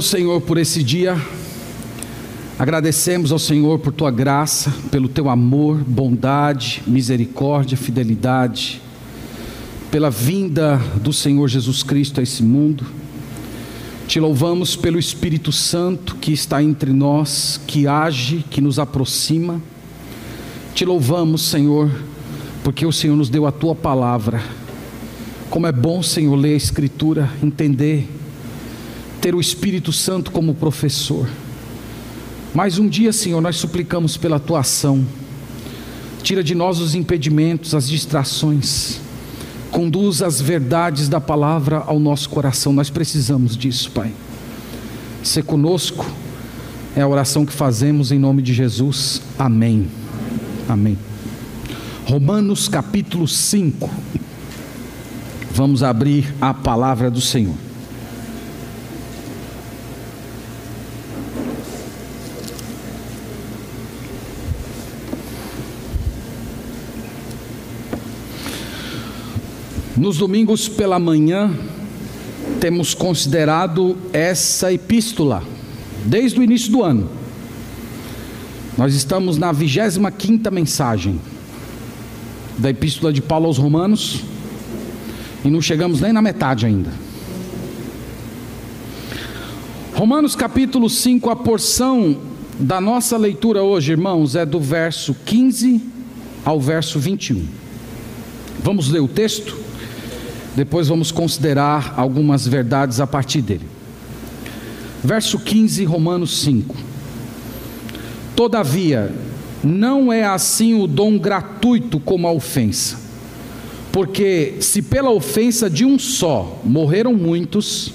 Senhor, por esse dia. Agradecemos ao Senhor por tua graça, pelo teu amor, bondade, misericórdia, fidelidade, pela vinda do Senhor Jesus Cristo a esse mundo. Te louvamos pelo Espírito Santo que está entre nós, que age, que nos aproxima. Te louvamos, Senhor, porque o Senhor nos deu a tua palavra. Como é bom, Senhor, ler a Escritura, entender, ter o Espírito Santo como professor. Mais um dia, Senhor, nós suplicamos pela tua ação. Tira de nós os impedimentos, as distrações. Conduz as verdades da palavra ao nosso coração. Nós precisamos disso, Pai. Ser conosco é a oração que fazemos em nome de Jesus. Amém. Amém. Romanos capítulo 5. Vamos abrir a palavra do Senhor. Nos domingos pela manhã, temos considerado essa epístola, desde o início do ano. Nós estamos na 25 mensagem da epístola de Paulo aos Romanos e não chegamos nem na metade ainda. Romanos capítulo 5, a porção da nossa leitura hoje, irmãos, é do verso 15 ao verso 21. Vamos ler o texto? Depois vamos considerar algumas verdades a partir dele. Verso 15, Romanos 5. Todavia, não é assim o dom gratuito como a ofensa. Porque se pela ofensa de um só morreram muitos,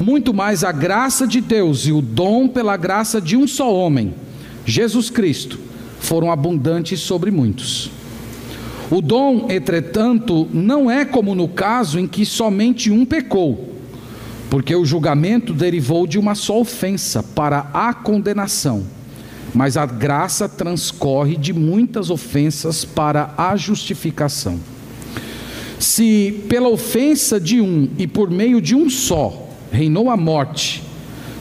muito mais a graça de Deus e o dom pela graça de um só homem, Jesus Cristo, foram abundantes sobre muitos. O dom, entretanto, não é como no caso em que somente um pecou, porque o julgamento derivou de uma só ofensa para a condenação, mas a graça transcorre de muitas ofensas para a justificação. Se pela ofensa de um e por meio de um só reinou a morte,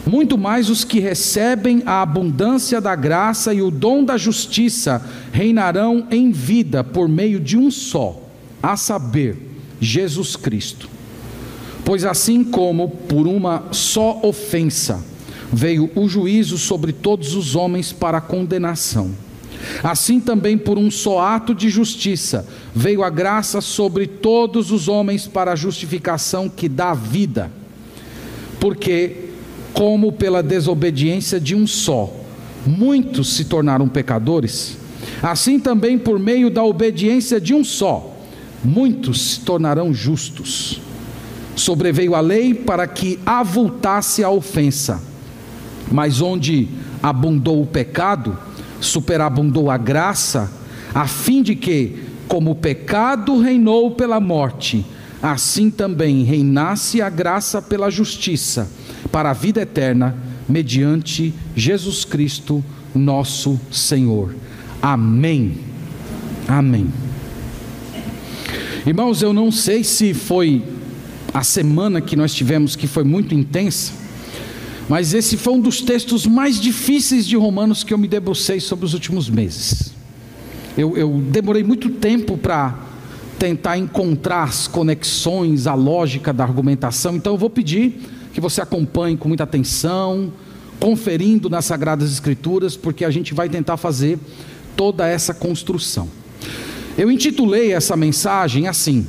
muito mais os que recebem a abundância da graça e o dom da justiça reinarão em vida por meio de um só, a saber, Jesus Cristo. Pois assim como por uma só ofensa veio o juízo sobre todos os homens para condenação, assim também por um só ato de justiça veio a graça sobre todos os homens para a justificação que dá vida. Porque como pela desobediência de um só, muitos se tornaram pecadores, assim também por meio da obediência de um só, muitos se tornarão justos. Sobreveio a lei para que avultasse a ofensa, mas onde abundou o pecado, superabundou a graça, a fim de que, como o pecado reinou pela morte, assim também reinasse a graça pela justiça para a vida eterna, mediante Jesus Cristo, nosso Senhor. Amém. Amém. Irmãos, eu não sei se foi a semana que nós tivemos que foi muito intensa, mas esse foi um dos textos mais difíceis de Romanos que eu me debrucei sobre os últimos meses. Eu, eu demorei muito tempo para tentar encontrar as conexões, a lógica da argumentação, então eu vou pedir que você acompanhe com muita atenção, conferindo nas Sagradas Escrituras, porque a gente vai tentar fazer toda essa construção. Eu intitulei essa mensagem assim: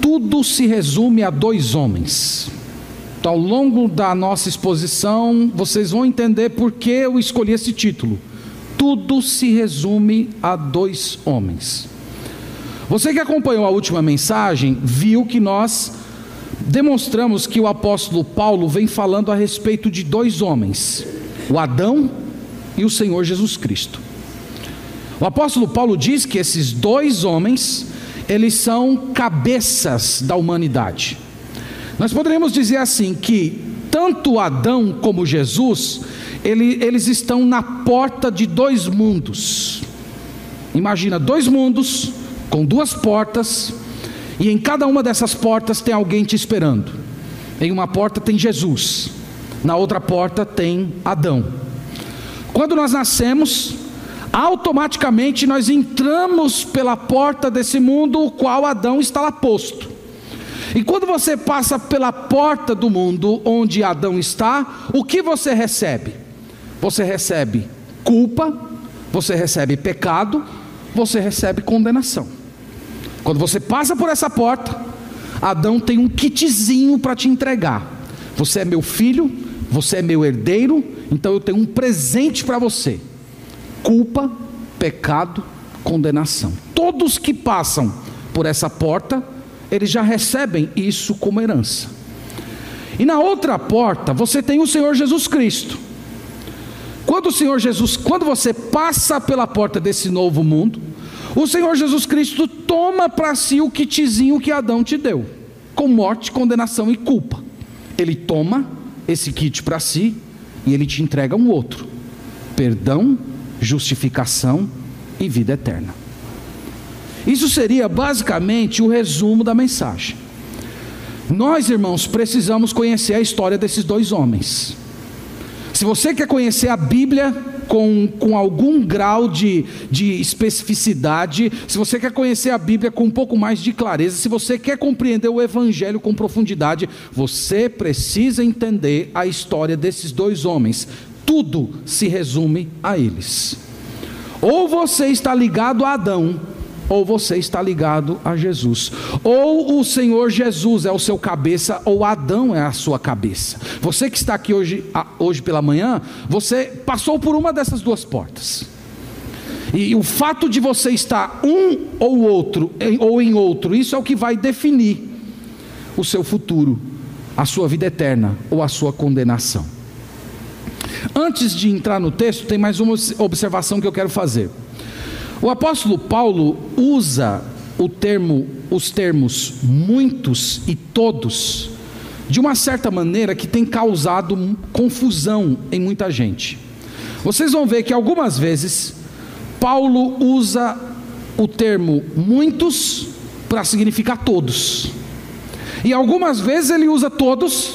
Tudo se resume a dois homens. Então, ao longo da nossa exposição, vocês vão entender por que eu escolhi esse título. Tudo se resume a dois homens. Você que acompanhou a última mensagem, viu que nós demonstramos que o apóstolo Paulo vem falando a respeito de dois homens, o Adão e o Senhor Jesus Cristo. O apóstolo Paulo diz que esses dois homens, eles são cabeças da humanidade. Nós poderíamos dizer assim que tanto Adão como Jesus, ele, eles estão na porta de dois mundos. Imagina dois mundos com duas portas, e em cada uma dessas portas tem alguém te esperando. Em uma porta tem Jesus, na outra porta tem Adão. Quando nós nascemos, automaticamente nós entramos pela porta desse mundo, o qual Adão está lá posto. E quando você passa pela porta do mundo onde Adão está, o que você recebe? Você recebe culpa, você recebe pecado, você recebe condenação. Quando você passa por essa porta, Adão tem um kitzinho para te entregar. Você é meu filho, você é meu herdeiro, então eu tenho um presente para você: culpa, pecado, condenação. Todos que passam por essa porta, eles já recebem isso como herança. E na outra porta, você tem o Senhor Jesus Cristo. Quando o Senhor Jesus, quando você passa pela porta desse novo mundo, o Senhor Jesus Cristo toma para si o kitzinho que Adão te deu, com morte, condenação e culpa. Ele toma esse kit para si e ele te entrega um outro: perdão, justificação e vida eterna. Isso seria basicamente o resumo da mensagem. Nós, irmãos, precisamos conhecer a história desses dois homens. Se você quer conhecer a Bíblia com, com algum grau de, de especificidade, se você quer conhecer a Bíblia com um pouco mais de clareza, se você quer compreender o Evangelho com profundidade, você precisa entender a história desses dois homens. Tudo se resume a eles. Ou você está ligado a Adão, ou você está ligado a Jesus. Ou o Senhor Jesus é o seu cabeça, ou Adão é a sua cabeça. Você que está aqui hoje, hoje pela manhã, você passou por uma dessas duas portas. E o fato de você estar um ou outro, ou em outro, isso é o que vai definir o seu futuro, a sua vida eterna ou a sua condenação. Antes de entrar no texto, tem mais uma observação que eu quero fazer. O apóstolo Paulo usa o termo, os termos muitos e todos, de uma certa maneira que tem causado confusão em muita gente. Vocês vão ver que algumas vezes Paulo usa o termo muitos para significar todos. E algumas vezes ele usa todos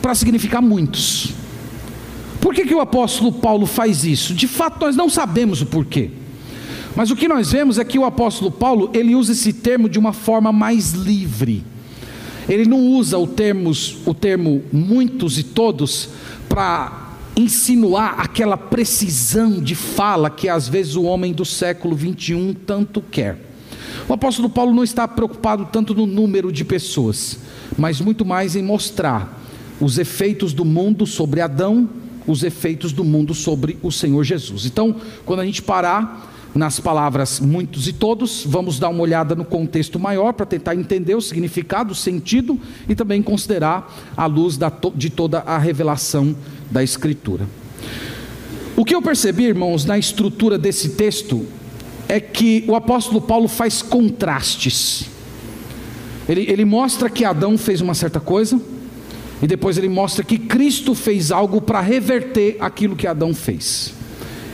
para significar muitos. Por que, que o apóstolo Paulo faz isso? De fato, nós não sabemos o porquê. Mas o que nós vemos é que o apóstolo Paulo, ele usa esse termo de uma forma mais livre. Ele não usa o, termos, o termo muitos e todos para insinuar aquela precisão de fala que às vezes o homem do século 21 tanto quer. O apóstolo Paulo não está preocupado tanto no número de pessoas, mas muito mais em mostrar os efeitos do mundo sobre Adão, os efeitos do mundo sobre o Senhor Jesus. Então, quando a gente parar nas palavras muitos e todos, vamos dar uma olhada no contexto maior para tentar entender o significado, o sentido e também considerar a luz da, de toda a revelação da Escritura. O que eu percebi, irmãos, na estrutura desse texto é que o apóstolo Paulo faz contrastes. Ele, ele mostra que Adão fez uma certa coisa, e depois ele mostra que Cristo fez algo para reverter aquilo que Adão fez.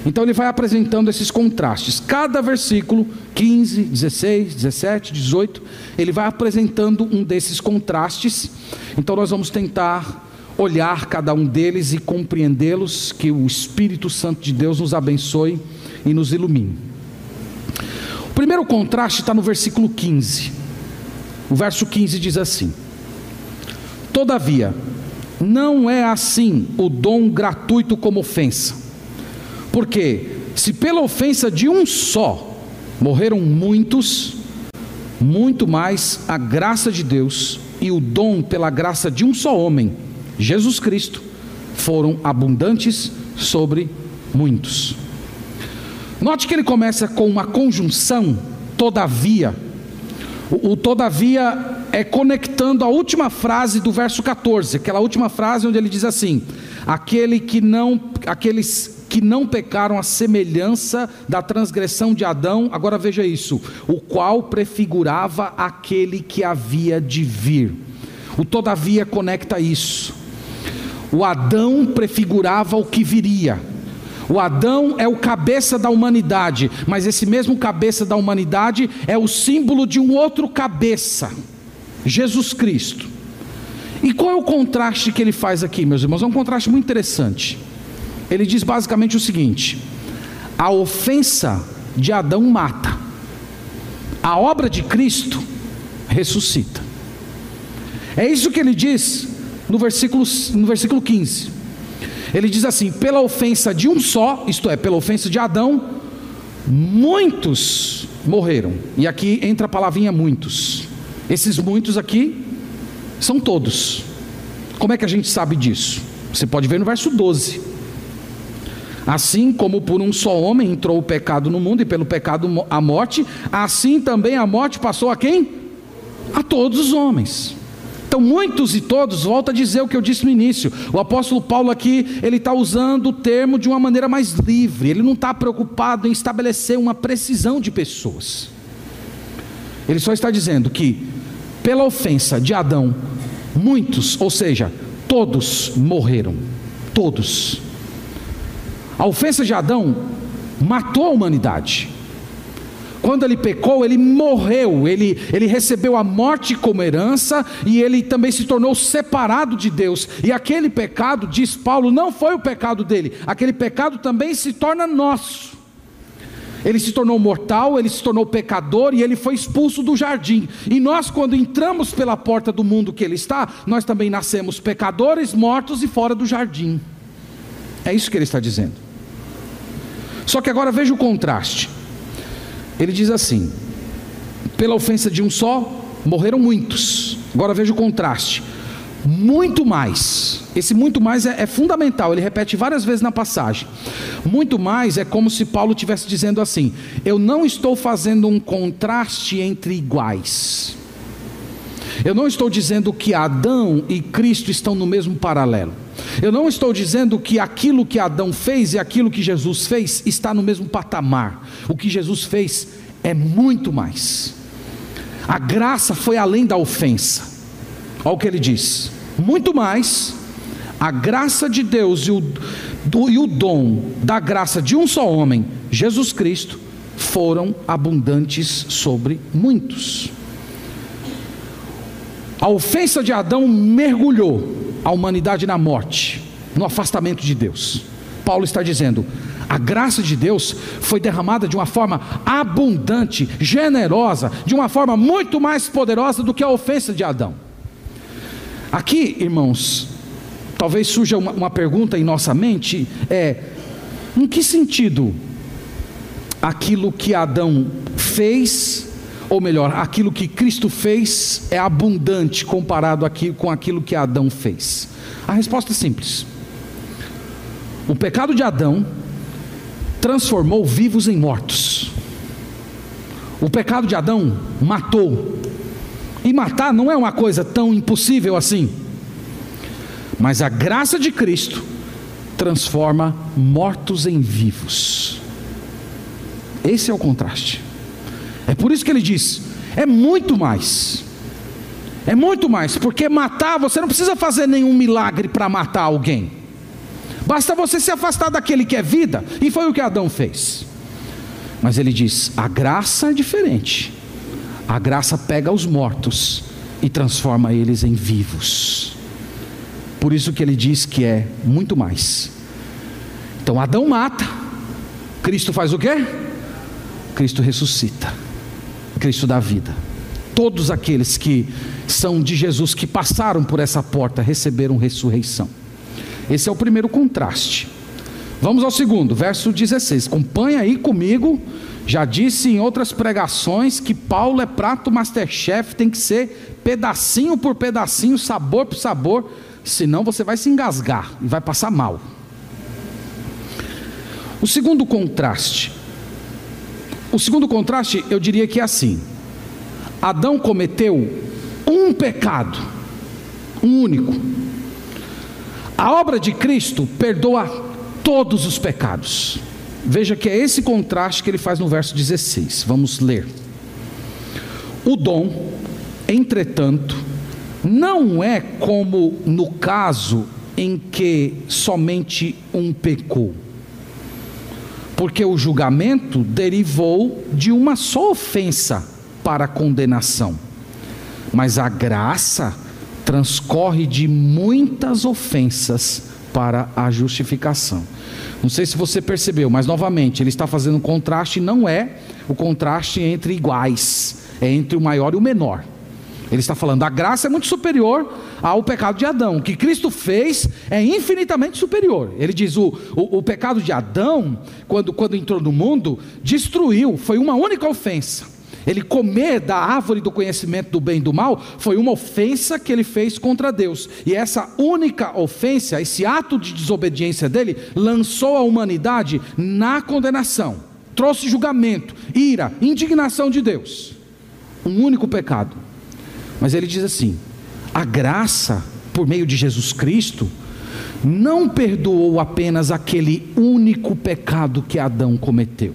Então ele vai apresentando esses contrastes. Cada versículo, 15, 16, 17, 18, ele vai apresentando um desses contrastes. Então nós vamos tentar olhar cada um deles e compreendê-los, que o Espírito Santo de Deus nos abençoe e nos ilumine. O primeiro contraste está no versículo 15. O verso 15 diz assim: Todavia, não é assim o dom gratuito como ofensa. Porque se pela ofensa de um só morreram muitos, muito mais a graça de Deus e o dom pela graça de um só homem, Jesus Cristo, foram abundantes sobre muitos. Note que ele começa com uma conjunção, todavia. O, o, todavia é conectando a última frase do verso 14, aquela última frase onde ele diz assim: aquele que não, aqueles que não pecaram a semelhança da transgressão de Adão, agora veja isso, o qual prefigurava aquele que havia de vir. O todavia conecta isso. O Adão prefigurava o que viria. O Adão é o cabeça da humanidade, mas esse mesmo cabeça da humanidade é o símbolo de um outro cabeça, Jesus Cristo. E qual é o contraste que ele faz aqui, meus irmãos? É um contraste muito interessante. Ele diz basicamente o seguinte: a ofensa de Adão mata, a obra de Cristo ressuscita. É isso que ele diz no versículo, no versículo 15. Ele diz assim: pela ofensa de um só, isto é, pela ofensa de Adão, muitos morreram. E aqui entra a palavrinha muitos. Esses muitos aqui são todos. Como é que a gente sabe disso? Você pode ver no verso 12. Assim como por um só homem entrou o pecado no mundo e pelo pecado a morte, assim também a morte passou a quem? A todos os homens. Então, muitos e todos, volta a dizer o que eu disse no início. O apóstolo Paulo aqui, ele está usando o termo de uma maneira mais livre. Ele não está preocupado em estabelecer uma precisão de pessoas. Ele só está dizendo que, pela ofensa de Adão, muitos, ou seja, todos morreram. Todos. A ofensa de Adão matou a humanidade. Quando ele pecou, ele morreu, ele, ele recebeu a morte como herança e ele também se tornou separado de Deus. E aquele pecado, diz Paulo, não foi o pecado dele, aquele pecado também se torna nosso. Ele se tornou mortal, ele se tornou pecador e ele foi expulso do jardim. E nós, quando entramos pela porta do mundo que ele está, nós também nascemos pecadores, mortos e fora do jardim. É isso que ele está dizendo. Só que agora veja o contraste. Ele diz assim: pela ofensa de um só, morreram muitos. Agora veja o contraste. Muito mais. Esse muito mais é, é, fundamental, ele repete várias vezes na passagem. Muito mais é como se Paulo estivesse dizendo assim: Eu não estou fazendo um contraste entre iguais. Eu não estou dizendo que Adão e Cristo estão no mesmo paralelo. Eu não estou dizendo que aquilo que Adão fez e aquilo que Jesus fez está no mesmo patamar. O que Jesus fez é muito mais. A graça foi além da ofensa. Olha o que ele diz: muito mais, a graça de Deus e o, do, e o dom da graça de um só homem, Jesus Cristo, foram abundantes sobre muitos. A ofensa de Adão mergulhou a humanidade na morte, no afastamento de Deus. Paulo está dizendo: a graça de Deus foi derramada de uma forma abundante, generosa, de uma forma muito mais poderosa do que a ofensa de Adão. Aqui, irmãos, talvez surja uma, uma pergunta em nossa mente: é, em que sentido aquilo que Adão fez ou melhor, aquilo que Cristo fez é abundante comparado aqui com aquilo que Adão fez? A resposta é simples. O pecado de Adão transformou vivos em mortos. O pecado de Adão matou. E matar não é uma coisa tão impossível assim. Mas a graça de Cristo transforma mortos em vivos. Esse é o contraste. É por isso que ele diz: é muito mais. É muito mais, porque matar, você não precisa fazer nenhum milagre para matar alguém. Basta você se afastar daquele que é vida, e foi o que Adão fez. Mas ele diz: a graça é diferente. A graça pega os mortos e transforma eles em vivos. Por isso que ele diz que é muito mais. Então Adão mata, Cristo faz o quê? Cristo ressuscita. Cristo da vida. Todos aqueles que são de Jesus, que passaram por essa porta, receberam ressurreição. Esse é o primeiro contraste. Vamos ao segundo, verso 16. Acompanhe aí comigo. Já disse em outras pregações que Paulo é prato masterchef, tem que ser pedacinho por pedacinho, sabor por sabor, senão você vai se engasgar e vai passar mal. O segundo contraste o segundo contraste, eu diria que é assim: Adão cometeu um pecado, um único. A obra de Cristo perdoa todos os pecados. Veja que é esse contraste que ele faz no verso 16. Vamos ler. O dom, entretanto, não é como no caso em que somente um pecou porque o julgamento derivou de uma só ofensa para a condenação, mas a graça transcorre de muitas ofensas para a justificação. Não sei se você percebeu, mas novamente, ele está fazendo um contraste, não é o contraste entre iguais, é entre o maior e o menor. Ele está falando, a graça é muito superior ao pecado de Adão. O que Cristo fez é infinitamente superior. Ele diz: o, o, o pecado de Adão, quando, quando entrou no mundo, destruiu, foi uma única ofensa. Ele comer da árvore do conhecimento do bem e do mal foi uma ofensa que ele fez contra Deus. E essa única ofensa, esse ato de desobediência dele, lançou a humanidade na condenação, trouxe julgamento, ira, indignação de Deus. Um único pecado. Mas ele diz assim: a graça, por meio de Jesus Cristo, não perdoou apenas aquele único pecado que Adão cometeu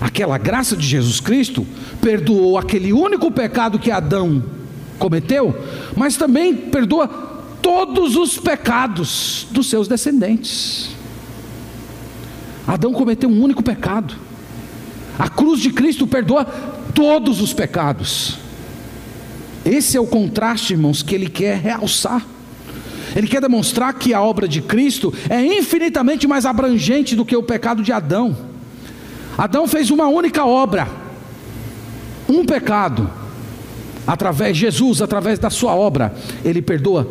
aquela graça de Jesus Cristo perdoou aquele único pecado que Adão cometeu, mas também perdoa todos os pecados dos seus descendentes. Adão cometeu um único pecado. A cruz de Cristo perdoa todos os pecados. Esse é o contraste, irmãos, que ele quer realçar. Ele quer demonstrar que a obra de Cristo é infinitamente mais abrangente do que o pecado de Adão. Adão fez uma única obra, um pecado. Através de Jesus, através da sua obra, ele perdoa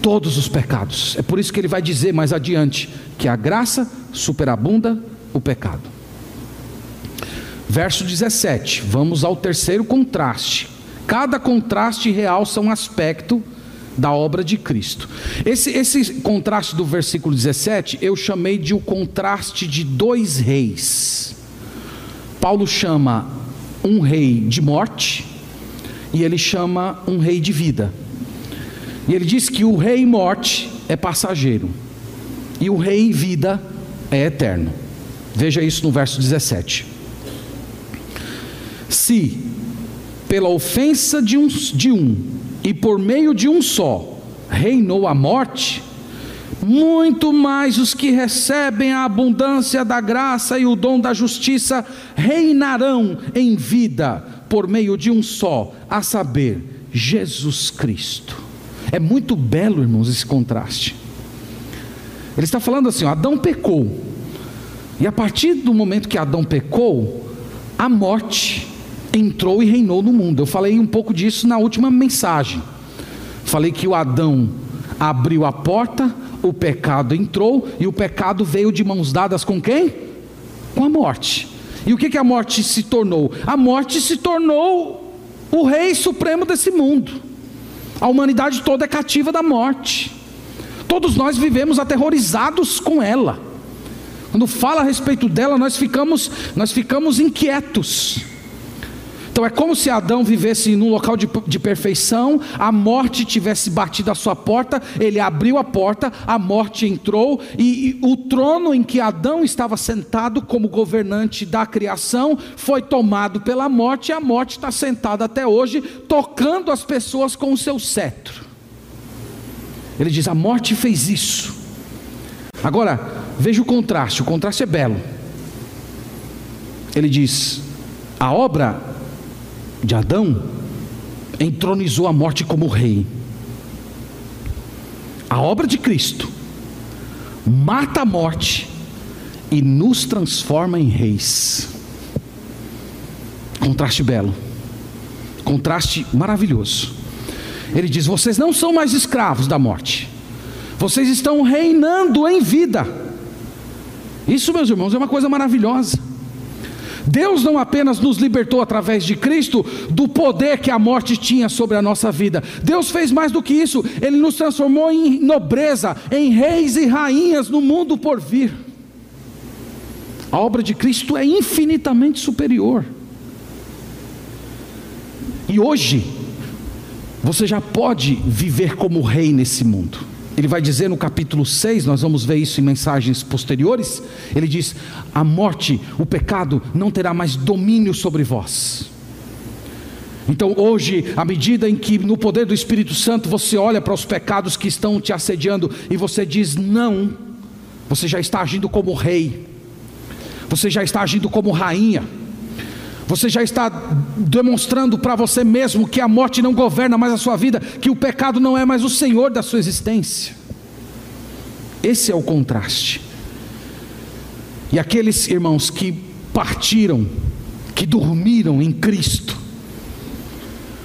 todos os pecados. É por isso que ele vai dizer mais adiante que a graça superabunda o pecado. Verso 17, vamos ao terceiro contraste. Cada contraste realça um aspecto da obra de Cristo. Esse, esse contraste do versículo 17 eu chamei de o contraste de dois reis. Paulo chama um rei de morte e ele chama um rei de vida. E ele diz que o rei morte é passageiro e o rei vida é eterno. Veja isso no verso 17. Se pela ofensa de um, de um e por meio de um só reinou a morte, muito mais os que recebem a abundância da graça e o dom da justiça reinarão em vida por meio de um só, a saber, Jesus Cristo. É muito belo, irmãos, esse contraste. Ele está falando assim: ó, Adão pecou, e a partir do momento que Adão pecou, a morte entrou e reinou no mundo. Eu falei um pouco disso na última mensagem. Falei que o Adão abriu a porta, o pecado entrou e o pecado veio de mãos dadas com quem? Com a morte. E o que, que a morte se tornou? A morte se tornou o rei supremo desse mundo. A humanidade toda é cativa da morte. Todos nós vivemos aterrorizados com ela. Quando fala a respeito dela, nós ficamos, nós ficamos inquietos. Então é como se Adão vivesse num local de, de perfeição, a morte tivesse batido a sua porta, ele abriu a porta, a morte entrou, e, e o trono em que Adão estava sentado como governante da criação foi tomado pela morte, e a morte está sentada até hoje, tocando as pessoas com o seu cetro. Ele diz: a morte fez isso. Agora, veja o contraste, o contraste é belo. Ele diz: a obra de Adão entronizou a morte como rei. A obra de Cristo mata a morte e nos transforma em reis. Contraste belo, contraste maravilhoso. Ele diz: Vocês não são mais escravos da morte, vocês estão reinando em vida. Isso, meus irmãos, é uma coisa maravilhosa. Deus não apenas nos libertou através de Cristo do poder que a morte tinha sobre a nossa vida, Deus fez mais do que isso, Ele nos transformou em nobreza, em reis e rainhas no mundo por vir. A obra de Cristo é infinitamente superior. E hoje, você já pode viver como rei nesse mundo. Ele vai dizer no capítulo 6, nós vamos ver isso em mensagens posteriores. Ele diz: A morte, o pecado, não terá mais domínio sobre vós. Então, hoje, à medida em que no poder do Espírito Santo você olha para os pecados que estão te assediando e você diz não, você já está agindo como rei, você já está agindo como rainha, Você já está demonstrando para você mesmo que a morte não governa mais a sua vida, que o pecado não é mais o senhor da sua existência. Esse é o contraste. E aqueles irmãos que partiram, que dormiram em Cristo,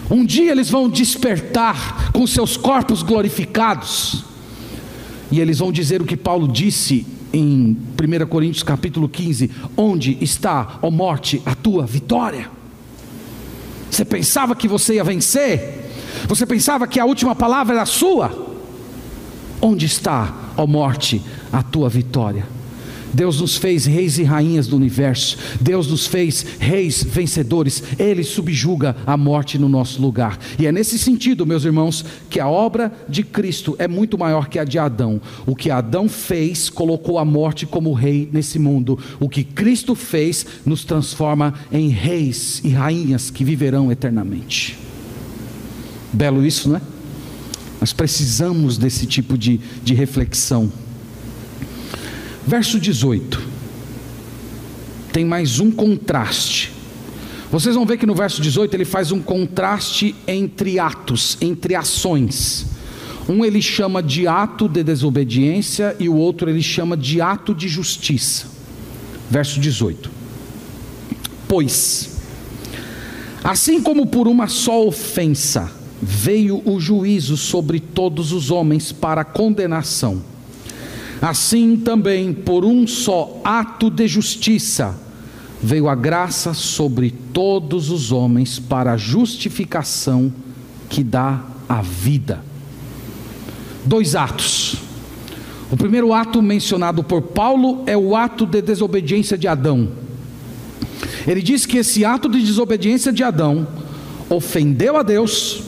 um dia eles vão despertar com seus corpos glorificados, e eles vão dizer o que Paulo disse em 1 Coríntios capítulo 15: Onde está, ó morte, a tua vitória? Você pensava que você ia vencer? Você pensava que a última palavra era sua? Onde está, ó morte, a tua vitória? Deus nos fez reis e rainhas do universo, Deus nos fez reis vencedores, Ele subjuga a morte no nosso lugar. E é nesse sentido, meus irmãos, que a obra de Cristo é muito maior que a de Adão. O que Adão fez colocou a morte como rei nesse mundo, o que Cristo fez nos transforma em reis e rainhas que viverão eternamente. Belo isso, não é? Nós precisamos desse tipo de, de reflexão. Verso 18. Tem mais um contraste. Vocês vão ver que no verso 18 ele faz um contraste entre atos, entre ações. Um ele chama de ato de desobediência e o outro ele chama de ato de justiça. Verso 18. Pois, assim como por uma só ofensa veio o juízo sobre todos os homens para condenação, Assim também, por um só ato de justiça, veio a graça sobre todos os homens para a justificação que dá a vida. Dois atos. O primeiro ato mencionado por Paulo é o ato de desobediência de Adão. Ele diz que esse ato de desobediência de Adão ofendeu a Deus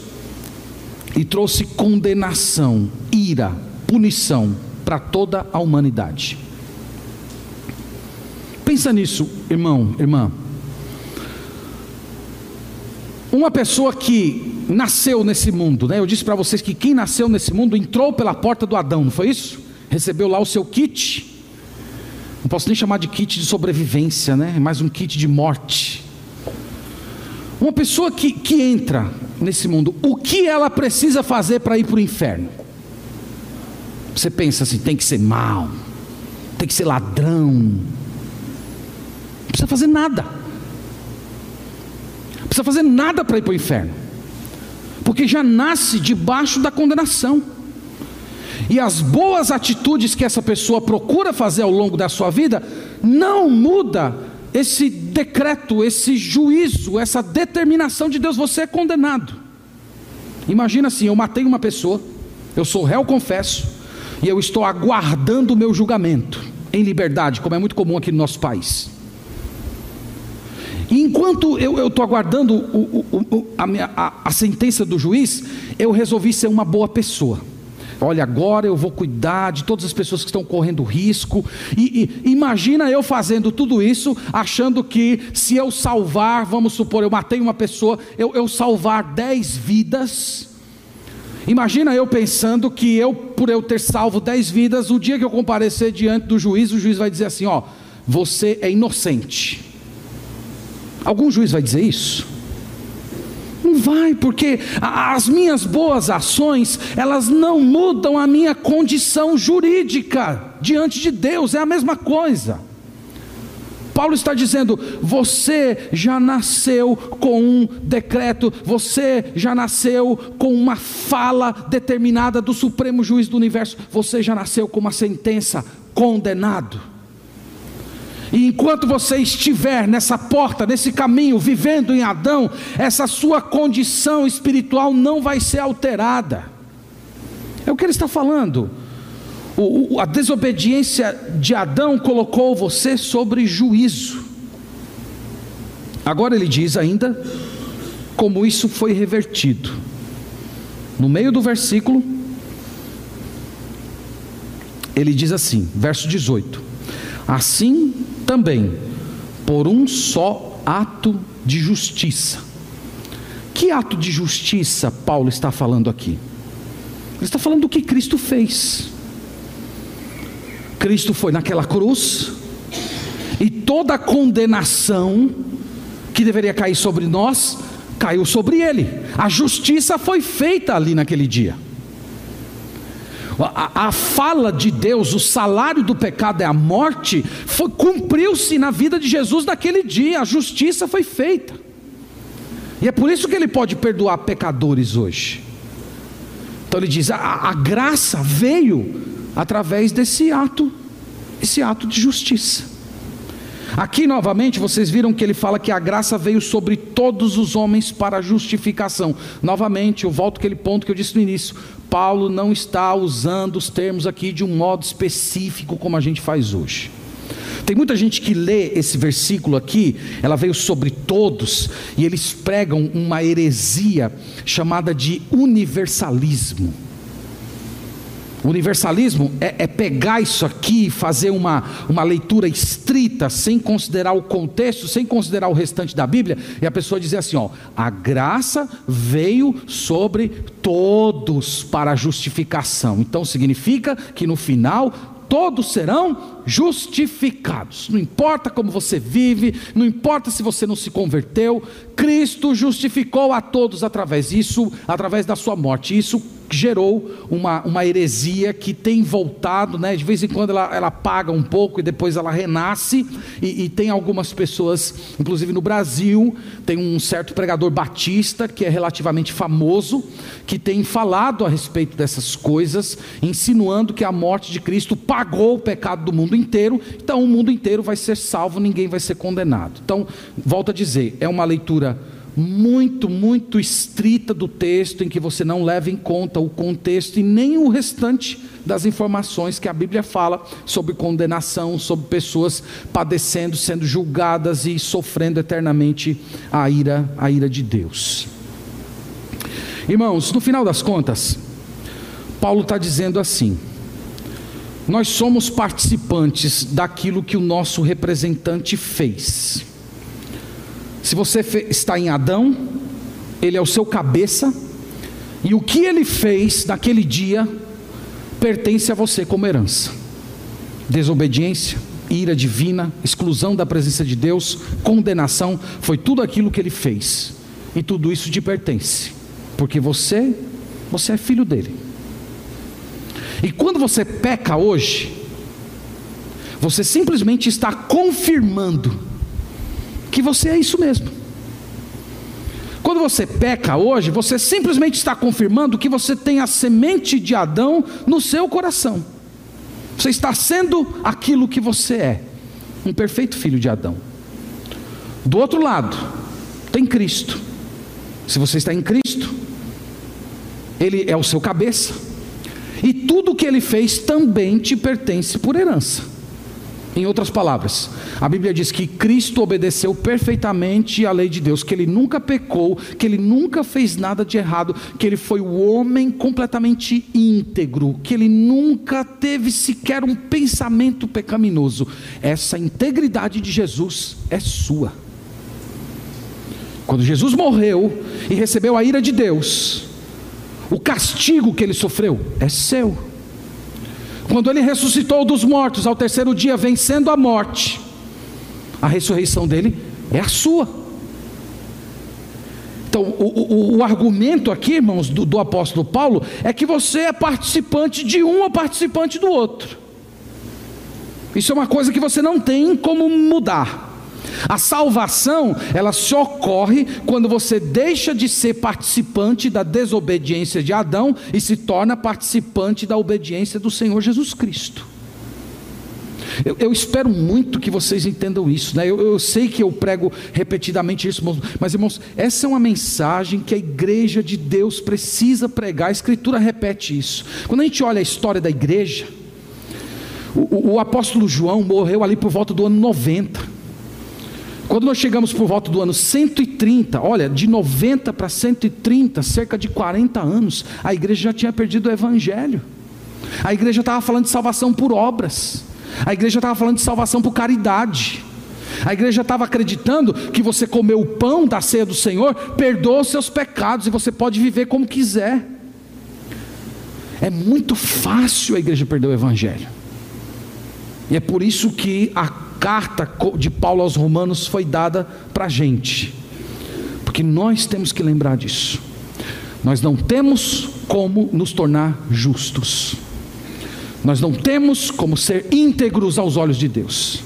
e trouxe condenação, ira, punição para toda a humanidade. Pensa nisso, irmão, irmã. Uma pessoa que nasceu nesse mundo, né? Eu disse para vocês que quem nasceu nesse mundo entrou pela porta do Adão, não foi isso? Recebeu lá o seu kit. Não posso nem chamar de kit de sobrevivência, né? É mais um kit de morte. Uma pessoa que, que entra nesse mundo, o que ela precisa fazer para ir para o inferno? Você pensa assim: tem que ser mal, tem que ser ladrão. Não precisa fazer nada. Não precisa fazer nada para ir para o inferno, porque já nasce debaixo da condenação. E as boas atitudes que essa pessoa procura fazer ao longo da sua vida não muda esse decreto, esse juízo, essa determinação de Deus, você é condenado. Imagina assim, eu matei uma pessoa, eu sou réu, confesso, e eu estou aguardando o meu julgamento em liberdade, como é muito comum aqui no nosso país. E enquanto eu estou aguardando o, o, o, a, minha, a, a sentença do juiz, eu resolvi ser uma boa pessoa. Olha, agora eu vou cuidar de todas as pessoas que estão correndo risco. E, e, imagina eu fazendo tudo isso, achando que se eu salvar, vamos supor, eu matei uma pessoa, eu, eu salvar dez vidas, Imagina eu pensando que eu, por eu ter salvo dez vidas, o dia que eu comparecer diante do juiz, o juiz vai dizer assim: ó, você é inocente. Algum juiz vai dizer isso? Não vai, porque as minhas boas ações, elas não mudam a minha condição jurídica diante de Deus, é a mesma coisa. Paulo está dizendo: você já nasceu com um decreto, você já nasceu com uma fala determinada do Supremo Juiz do Universo, você já nasceu com uma sentença condenado. E enquanto você estiver nessa porta, nesse caminho, vivendo em Adão, essa sua condição espiritual não vai ser alterada. É o que ele está falando o, a desobediência de Adão colocou você sobre juízo. Agora ele diz ainda como isso foi revertido. No meio do versículo, ele diz assim, verso 18: Assim também, por um só ato de justiça. Que ato de justiça Paulo está falando aqui? Ele está falando do que Cristo fez. Cristo foi naquela cruz, e toda a condenação que deveria cair sobre nós, caiu sobre ele. A justiça foi feita ali naquele dia. A, a, fala de Deus, o salário do pecado é a morte, cumpriu-se na vida de Jesus naquele dia, a justiça foi feita. E é por isso que ele pode perdoar pecadores hoje. Então ele diz: a, a graça veio através desse ato, esse ato de justiça. Aqui novamente vocês viram que ele fala que a graça veio sobre todos os homens para justificação. Novamente, eu volto àquele ponto que eu disse no início. Paulo não está usando os termos aqui de um modo específico como a gente faz hoje. Tem muita gente que lê esse versículo aqui, ela veio sobre todos, e eles pregam uma heresia chamada de universalismo. Universalismo é, é, pegar isso aqui, fazer uma, uma leitura estrita, sem considerar o contexto, sem considerar o restante da Bíblia, e a pessoa dizer assim: ó, a graça veio sobre todos para justificação. Então significa que no final todos serão justificados. Não importa como você vive, não importa se você não se converteu, Cristo justificou a todos através disso, através da sua morte. Isso gerou uma, uma heresia que tem voltado, né? de vez em quando ela, ela paga um pouco e depois ela renasce, e, e, tem algumas pessoas, inclusive no Brasil, tem um certo pregador batista que é relativamente famoso, que tem falado a respeito dessas coisas, insinuando que a morte de Cristo pagou o pecado do mundo inteiro, então o mundo inteiro vai ser salvo, ninguém vai ser condenado. Então, volto a dizer, é uma leitura muito, muito estrita do texto, em que você não leva em conta o contexto e nem o restante das informações que a Bíblia fala sobre condenação, sobre pessoas padecendo, sendo julgadas e sofrendo eternamente a ira, a ira de Deus. Irmãos, no final das contas, Paulo está dizendo assim: nós somos participantes daquilo que o nosso representante fez. Se você está em Adão, ele é o seu cabeça, e o que ele fez naquele dia pertence a você como herança. Desobediência, ira divina, exclusão da presença de Deus, condenação, foi tudo aquilo que ele fez. E tudo isso te pertence, porque você, você é filho dele. E quando você peca hoje, você simplesmente está confirmando que você é isso mesmo. Quando você peca hoje, você simplesmente está confirmando que você tem a semente de Adão no seu coração. Você está sendo aquilo que você é, um perfeito filho de Adão. Do outro lado, tem Cristo. Se você está em Cristo, Ele é o seu cabeça, e tudo que Ele fez também te pertence por herança. Em outras palavras, a Bíblia diz que Cristo obedeceu perfeitamente à lei de Deus, que ele nunca pecou, que ele nunca fez nada de errado, que ele foi o homem completamente íntegro, que ele nunca teve sequer um pensamento pecaminoso. Essa integridade de Jesus é sua. Quando Jesus morreu e recebeu a ira de Deus, o castigo que ele sofreu é seu. Quando ele ressuscitou dos mortos ao terceiro dia, vencendo a morte, a ressurreição dele é a sua. Então, o, o, o argumento aqui, irmãos, do, do apóstolo Paulo, é que você é participante de um ou participante do outro. Isso é uma coisa que você não tem como mudar. A salvação, ela só ocorre quando você deixa de ser participante da desobediência de Adão e se torna participante da obediência do Senhor Jesus Cristo. Eu, eu espero muito que vocês entendam isso, né? Eu, eu, sei que eu prego repetidamente isso, mas irmãos, essa é uma mensagem que a igreja de Deus precisa pregar. A Escritura repete isso. Quando a gente olha a história da igreja, o, o apóstolo João morreu ali por volta do ano 90. Quando nós chegamos por volta do ano 130, olha, de 90 para 130, cerca de 40 anos, a igreja já tinha perdido o evangelho. A igreja estava falando de salvação por obras. A igreja estava falando de salvação por caridade. A igreja estava acreditando que você comeu o pão da ceia do Senhor, perdoa os seus pecados e você pode viver como quiser. É muito fácil a igreja perder o evangelho. E é por isso que a carta de Paulo aos Romanos foi dada para a gente, porque nós temos que lembrar disso. Nós não temos como nos tornar justos, nós não temos como ser íntegros aos olhos de Deus,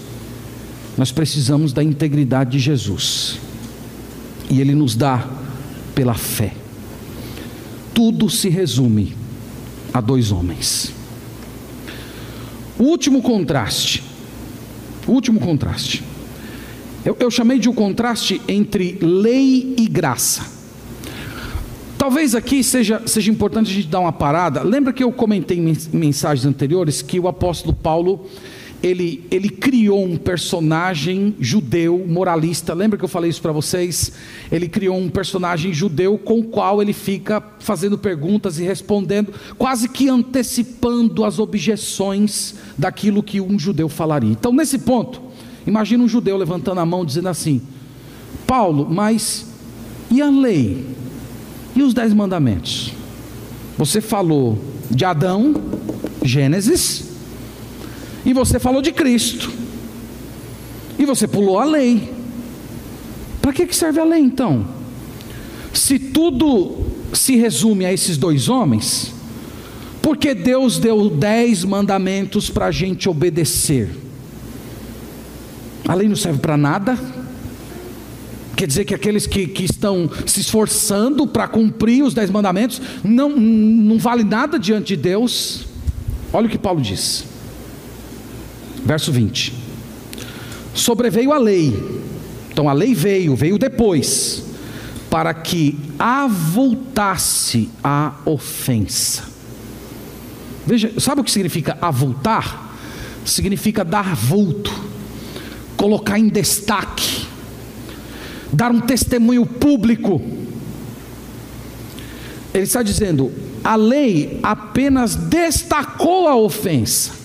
nós precisamos da integridade de Jesus, e Ele nos dá pela fé. Tudo se resume a dois homens. O último contraste, último contraste, eu, eu chamei de um contraste entre lei e graça. Talvez aqui seja, seja importante a gente dar uma parada. Lembra que eu comentei em mensagens anteriores que o apóstolo Paulo ele, ele criou um personagem judeu moralista. Lembra que eu falei isso para vocês? Ele criou um personagem judeu com o qual ele fica fazendo perguntas e respondendo, quase que antecipando as objeções daquilo que um judeu falaria. Então, nesse ponto, imagina um judeu levantando a mão dizendo assim: Paulo, mas e a lei? E os dez mandamentos? Você falou de Adão, Gênesis, e você falou de Cristo. E você pulou a lei. Para que serve a lei então? Se tudo se resume a esses dois homens, porque Deus deu dez mandamentos para a gente obedecer? A lei não serve para nada? Quer dizer que aqueles que, que estão se esforçando para cumprir os dez mandamentos não, não vale nada diante de Deus? Olha o que Paulo diz. Verso 20: Sobreveio a lei, então a lei veio, veio depois, para que avultasse a ofensa. Veja, sabe o que significa avultar? Significa dar vulto, colocar em destaque, dar um testemunho público. Ele está dizendo, a lei apenas destacou a ofensa.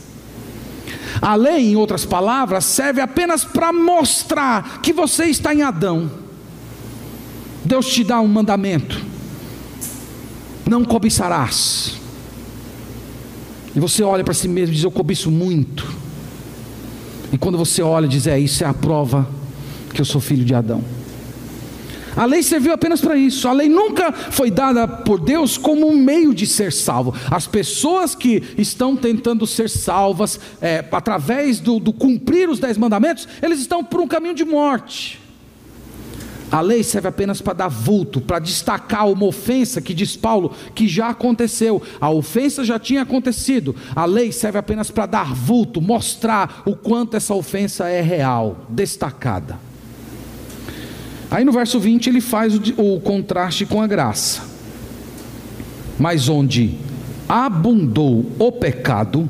A lei, em outras palavras, serve apenas para mostrar que você está em Adão. Deus te dá um mandamento: não cobiçarás. E você olha para si mesmo e diz: Eu cobiço muito. E quando você olha, diz: É, isso é a prova que eu sou filho de Adão. A lei serviu apenas para isso. A lei nunca foi dada por Deus como um meio de ser salvo. As pessoas que estão tentando ser salvas é, através do, do cumprir os dez mandamentos, eles estão por um caminho de morte. A lei serve apenas para dar vulto, para destacar uma ofensa que diz Paulo que já aconteceu. A ofensa já tinha acontecido. A lei serve apenas para dar vulto, mostrar o quanto essa ofensa é real, destacada. Aí no verso 20 ele faz o, o contraste com a graça. Mas onde abundou o pecado,